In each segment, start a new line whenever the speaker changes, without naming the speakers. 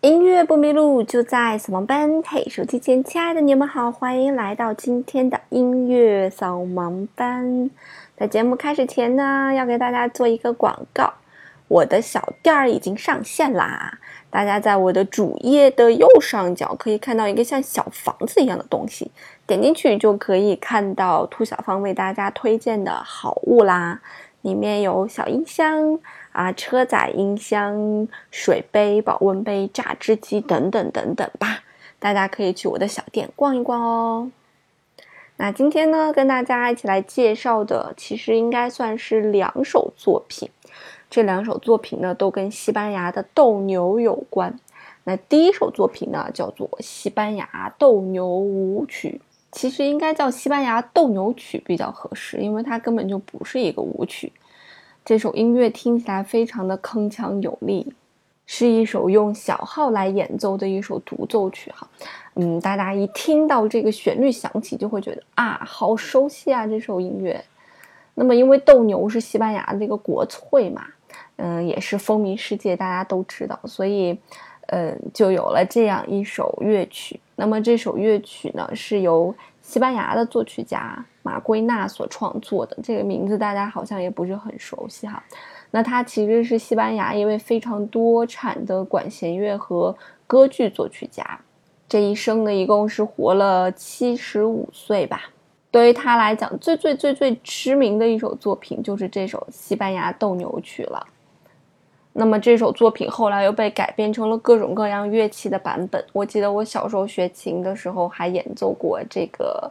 音乐不迷路，就在扫盲班。嘿，手机前亲爱的你们好，欢迎来到今天的音乐扫盲班。在节目开始前呢，要给大家做一个广告，我的小店儿已经上线啦！大家在我的主页的右上角可以看到一个像小房子一样的东西，点进去就可以看到兔小芳为大家推荐的好物啦。里面有小音箱啊、车载音箱、水杯、保温杯、榨汁机等等等等吧，大家可以去我的小店逛一逛哦。那今天呢，跟大家一起来介绍的，其实应该算是两首作品。这两首作品呢，都跟西班牙的斗牛有关。那第一首作品呢，叫做《西班牙斗牛舞曲》，其实应该叫《西班牙斗牛曲》比较合适，因为它根本就不是一个舞曲。这首音乐听起来非常的铿锵有力。是一首用小号来演奏的一首独奏曲，哈，嗯，大家一听到这个旋律响起，就会觉得啊，好熟悉啊，这首音乐。那么，因为斗牛是西班牙的一个国粹嘛，嗯，也是风靡世界，大家都知道，所以，嗯，就有了这样一首乐曲。那么，这首乐曲呢，是由西班牙的作曲家马圭纳所创作的，这个名字大家好像也不是很熟悉，哈。那他其实是西班牙一位非常多产的管弦乐和歌剧作曲家，这一生呢一共是活了七十五岁吧。对于他来讲，最最最最知名的一首作品就是这首西班牙斗牛曲了。那么这首作品后来又被改编成了各种各样乐器的版本。我记得我小时候学琴的时候还演奏过这个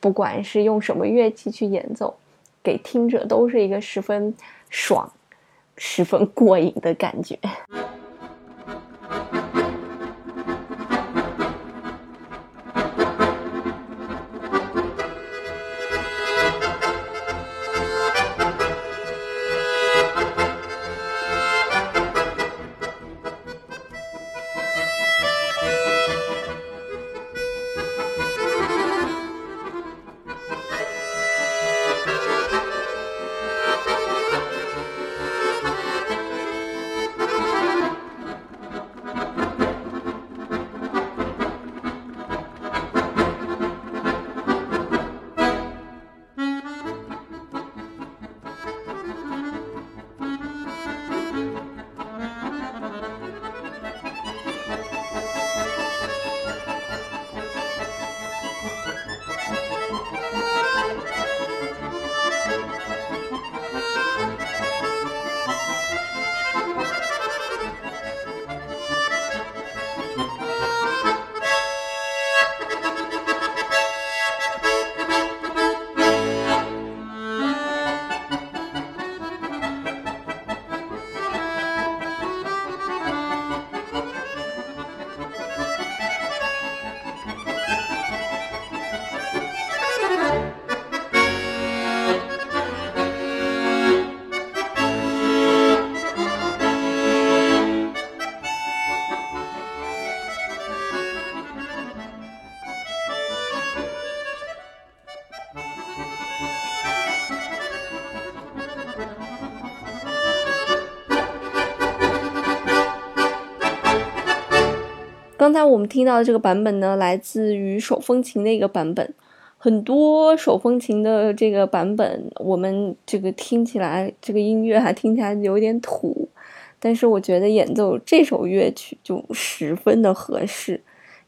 不管是用什么乐器去演奏，给听者都是一个十分爽、十分过瘾的感觉。刚才我们听到的这个版本呢，来自于手风琴的一个版本。很多手风琴的这个版本，我们这个听起来，这个音乐还听起来有点土。但是我觉得演奏这首乐曲就十分的合适。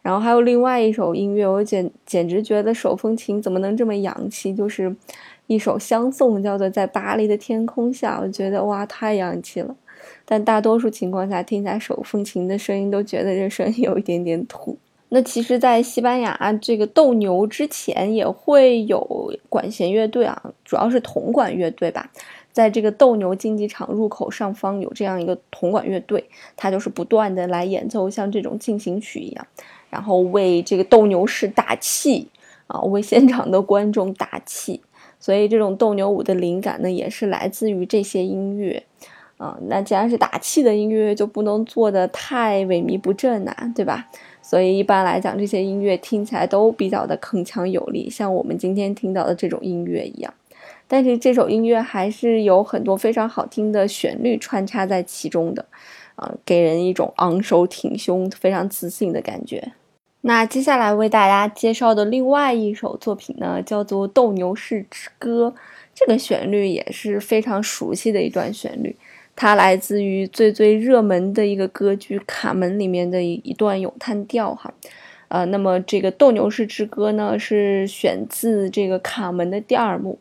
然后还有另外一首音乐，我简简直觉得手风琴怎么能这么洋气？就是一首相送，叫做《在巴黎的天空下》，我觉得哇，太洋气了。但大多数情况下，听起来手风琴的声音都觉得这声音有一点点土。那其实，在西班牙这个斗牛之前，也会有管弦乐队啊，主要是铜管乐队吧。在这个斗牛竞技场入口上方有这样一个铜管乐队，它就是不断的来演奏像这种进行曲一样，然后为这个斗牛士打气啊，为现场的观众打气。所以，这种斗牛舞的灵感呢，也是来自于这些音乐。啊，那既然是打气的音乐，就不能做的太萎靡不振呐，对吧？所以一般来讲，这些音乐听起来都比较的铿锵有力，像我们今天听到的这种音乐一样。但是这首音乐还是有很多非常好听的旋律穿插在其中的，啊，给人一种昂首挺胸、非常自信的感觉。那接下来为大家介绍的另外一首作品呢，叫做《斗牛士之歌》，这个旋律也是非常熟悉的一段旋律。它来自于最最热门的一个歌剧《卡门》里面的一一段咏叹调哈，呃，那么这个《斗牛士之歌》呢是选自这个《卡门》的第二幕，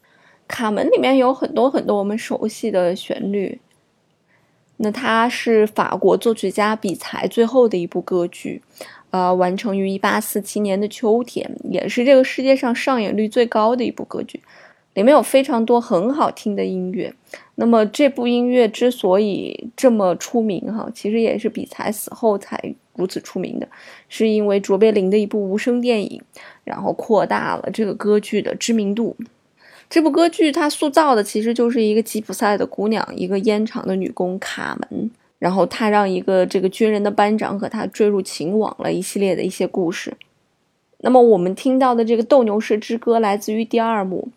《卡门》里面有很多很多我们熟悉的旋律，那它是法国作曲家比才最后的一部歌剧，呃，完成于一八四七年的秋天，也是这个世界上上演率最高的一部歌剧。里面有非常多很好听的音乐，那么这部音乐之所以这么出名，哈，其实也是比才死后才如此出名的，是因为卓别林的一部无声电影，然后扩大了这个歌剧的知名度。这部歌剧它塑造的其实就是一个吉普赛的姑娘，一个烟厂的女工卡门，然后她让一个这个军人的班长和她坠入情网了一系列的一些故事。那么我们听到的这个斗牛士之歌来自于第二幕。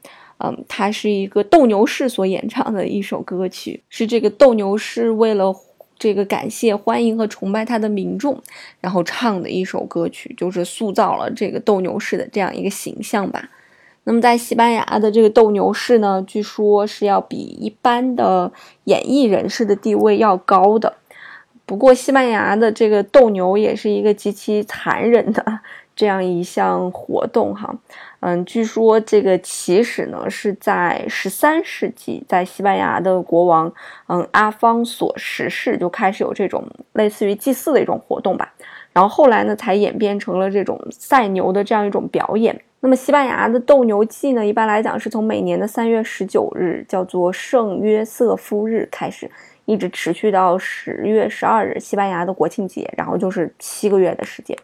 嗯，它是一个斗牛士所演唱的一首歌曲，是这个斗牛士为了这个感谢、欢迎和崇拜他的民众，然后唱的一首歌曲，就是塑造了这个斗牛士的这样一个形象吧。那么在西班牙的这个斗牛士呢，据说是要比一般的演艺人士的地位要高的。不过，西班牙的这个斗牛也是一个极其残忍的这样一项活动，哈。嗯，据说这个起始呢是在十三世纪，在西班牙的国王，嗯，阿方索十世就开始有这种类似于祭祀的一种活动吧。然后后来呢，才演变成了这种赛牛的这样一种表演。那么西班牙的斗牛季呢，一般来讲是从每年的三月十九日，叫做圣约瑟夫日开始，一直持续到十月十二日，西班牙的国庆节，然后就是七个月的时间。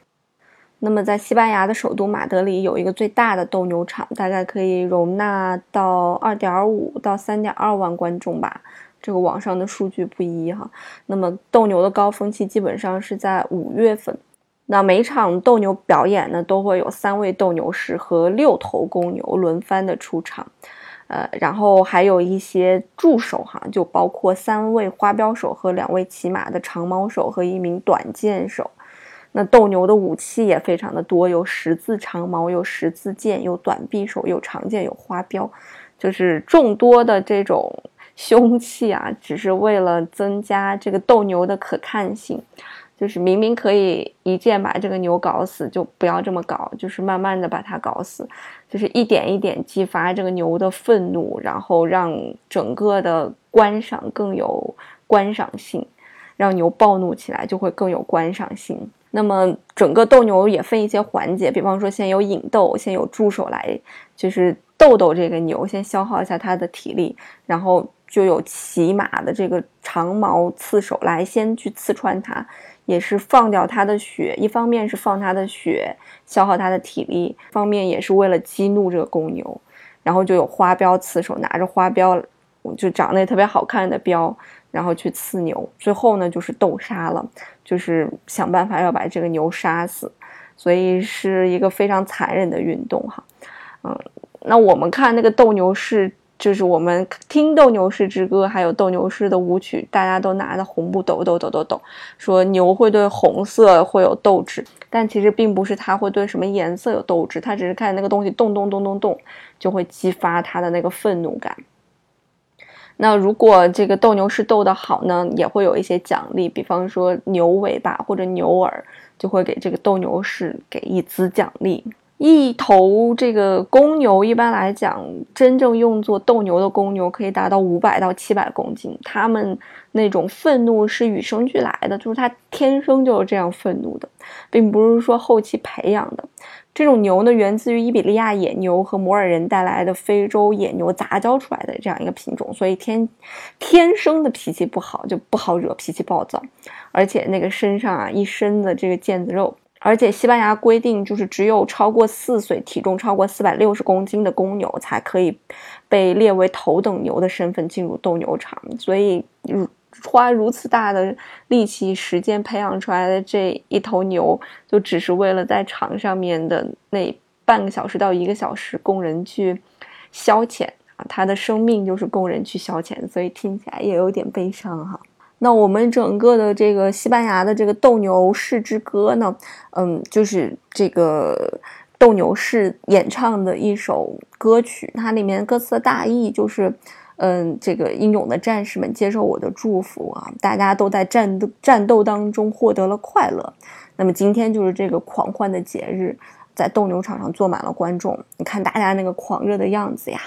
那么，在西班牙的首都马德里有一个最大的斗牛场，大概可以容纳到二点五到三点二万观众吧。这个网上的数据不一哈。那么，斗牛的高峰期基本上是在五月份。那每场斗牛表演呢，都会有三位斗牛士和六头公牛轮番的出场，呃，然后还有一些助手哈，就包括三位花标手和两位骑马的长矛手和一名短剑手。那斗牛的武器也非常的多，有十字长矛，有十字剑，有短匕首，有长剑，有花镖，就是众多的这种 凶器啊，只是为了增加这个斗牛的可看性。就是明明可以一剑把这个牛搞死，就不要这么搞，就是慢慢的把它搞死，就是一点一点激发这个牛的愤怒，然后让整个的观赏更有观赏性，让牛暴怒起来就会更有观赏性。那么整个斗牛也分一些环节，比方说先有引斗，先有助手来，就是斗斗这个牛，先消耗一下它的体力，然后就有骑马的这个长矛刺手来先去刺穿它，也是放掉它的血，一方面是放它的血，消耗它的体力，方面也是为了激怒这个公牛，然后就有花镖刺手拿着花镖，就长得也特别好看的镖。然后去刺牛，最后呢就是斗杀了，就是想办法要把这个牛杀死，所以是一个非常残忍的运动哈。嗯，那我们看那个斗牛士，就是我们听斗牛士之歌，还有斗牛士的舞曲，大家都拿着红布抖抖抖抖抖，说牛会对红色会有斗志，但其实并不是它会对什么颜色有斗志，它只是看那个东西动动动动动，就会激发它的那个愤怒感。那如果这个斗牛士斗得好呢，也会有一些奖励，比方说牛尾巴或者牛耳，就会给这个斗牛士给一资奖励。一头这个公牛，一般来讲，真正用作斗牛的公牛可以达到五百到七百公斤。它们那种愤怒是与生俱来的，就是它天生就是这样愤怒的，并不是说后期培养的。这种牛呢，源自于伊比利亚野牛和摩尔人带来的非洲野牛杂交出来的这样一个品种，所以天天生的脾气不好，就不好惹，脾气暴躁，而且那个身上啊一身的这个腱子肉。而且西班牙规定，就是只有超过四岁、体重超过四百六十公斤的公牛才可以被列为头等牛的身份进入斗牛场。所以，如花如此大的力气、时间培养出来的这一头牛，就只是为了在场上面的那半个小时到一个小时供人去消遣啊，它的生命就是供人去消遣，所以听起来也有点悲伤哈。那我们整个的这个西班牙的这个斗牛士之歌呢，嗯，就是这个斗牛士演唱的一首歌曲。它里面歌词的大意就是，嗯，这个英勇的战士们接受我的祝福啊，大家都在战斗战斗当中获得了快乐。那么今天就是这个狂欢的节日，在斗牛场上坐满了观众，你看大家那个狂热的样子呀。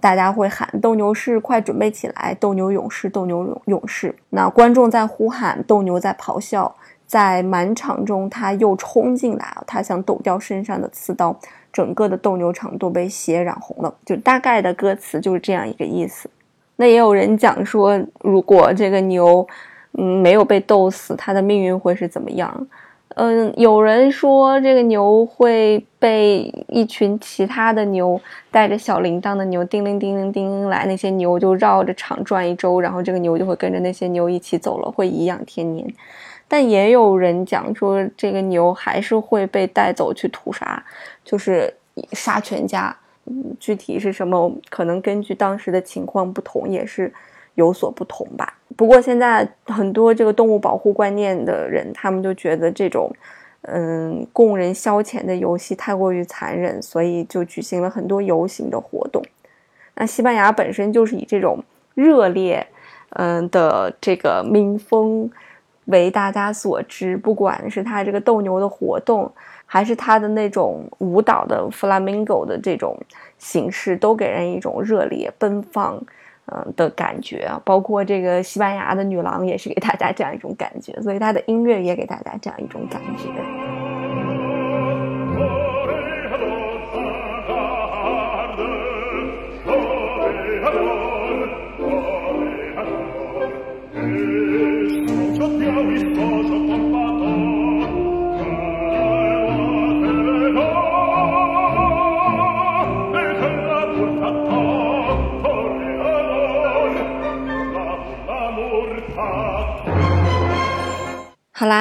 大家会喊“斗牛士，快准备起来！斗牛勇士，斗牛勇勇士！”那观众在呼喊，斗牛在咆哮，在满场中，他又冲进来，他想抖掉身上的刺刀，整个的斗牛场都被血染红了。就大概的歌词就是这样一个意思。那也有人讲说，如果这个牛，嗯，没有被斗死，它的命运会是怎么样？嗯，有人说这个牛会被一群其他的牛带着小铃铛的牛叮铃叮铃叮铃来，那些牛就绕着场转一周，然后这个牛就会跟着那些牛一起走了，会颐养天年。但也有人讲说，这个牛还是会被带走去屠杀，就是杀全家。具体是什么，可能根据当时的情况不同，也是有所不同吧。不过现在很多这个动物保护观念的人，他们就觉得这种，嗯，供人消遣的游戏太过于残忍，所以就举行了很多游行的活动。那西班牙本身就是以这种热烈，嗯的这个民风为大家所知，不管是他这个斗牛的活动，还是他的那种舞蹈的 flamingo 的这种形式，都给人一种热烈奔放。嗯的感觉啊，包括这个西班牙的女郎也是给大家这样一种感觉，所以她的音乐也给大家这样一种感觉。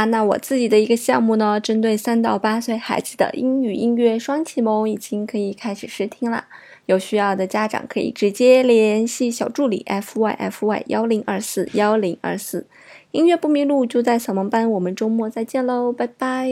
那我自己的一个项目呢，针对三到八岁孩子的英语音乐双启蒙已经可以开始试听了。有需要的家长可以直接联系小助理 f y f y 幺零二四幺零二四。音乐不迷路，就在小萌班。我们周末再见喽，拜
拜。